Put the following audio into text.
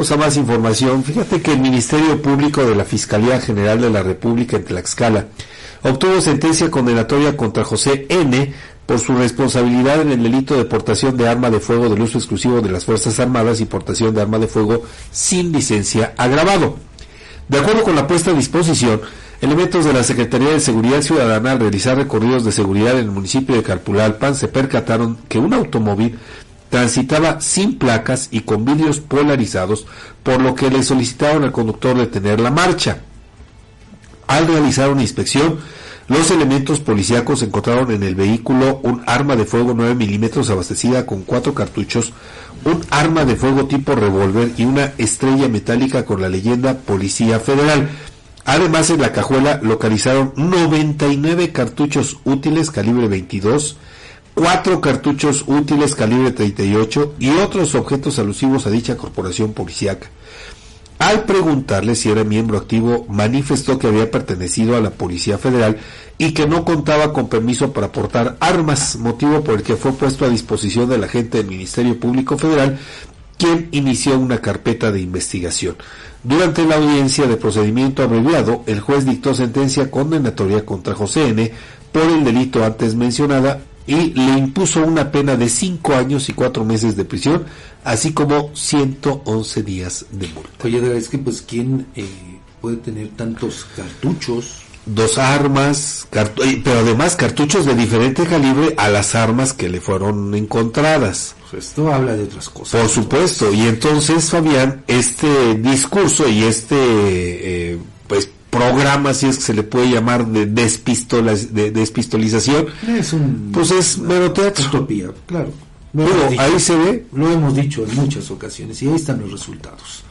A más información. Fíjate que el Ministerio Público de la Fiscalía General de la República en Tlaxcala obtuvo sentencia condenatoria contra José N por su responsabilidad en el delito de portación de arma de fuego del uso exclusivo de las Fuerzas Armadas y portación de arma de fuego sin licencia agravado. De acuerdo con la puesta a disposición, elementos de la Secretaría de Seguridad Ciudadana al realizar recorridos de seguridad en el municipio de Calpulalpan se percataron que un automóvil transitaba sin placas y con vidrios polarizados, por lo que le solicitaron al conductor detener la marcha. Al realizar una inspección, los elementos policíacos encontraron en el vehículo un arma de fuego 9 milímetros abastecida con cuatro cartuchos, un arma de fuego tipo revólver y una estrella metálica con la leyenda Policía Federal. Además, en la cajuela localizaron 99 cartuchos útiles calibre 22, cuatro cartuchos útiles calibre 38 y otros objetos alusivos a dicha corporación policíaca. Al preguntarle si era miembro activo, manifestó que había pertenecido a la Policía Federal y que no contaba con permiso para portar armas, motivo por el que fue puesto a disposición del agente del Ministerio Público Federal, quien inició una carpeta de investigación. Durante la audiencia de procedimiento abreviado, el juez dictó sentencia condenatoria contra José N. por el delito antes mencionada y le impuso una pena de cinco años y cuatro meses de prisión, así como 111 días de multa. Oye, es que pues quién eh, puede tener tantos cartuchos. Dos armas, pero además cartuchos de diferente calibre a las armas que le fueron encontradas. Pues esto habla de otras cosas. Por supuesto, y entonces Fabián, este discurso y este eh, pues programa, si es que se le puede llamar, de, de despistolización, es un, pues es mero teatro. Utopía, claro. ahí se ve. Lo hemos dicho en muchas ocasiones y ahí están los resultados.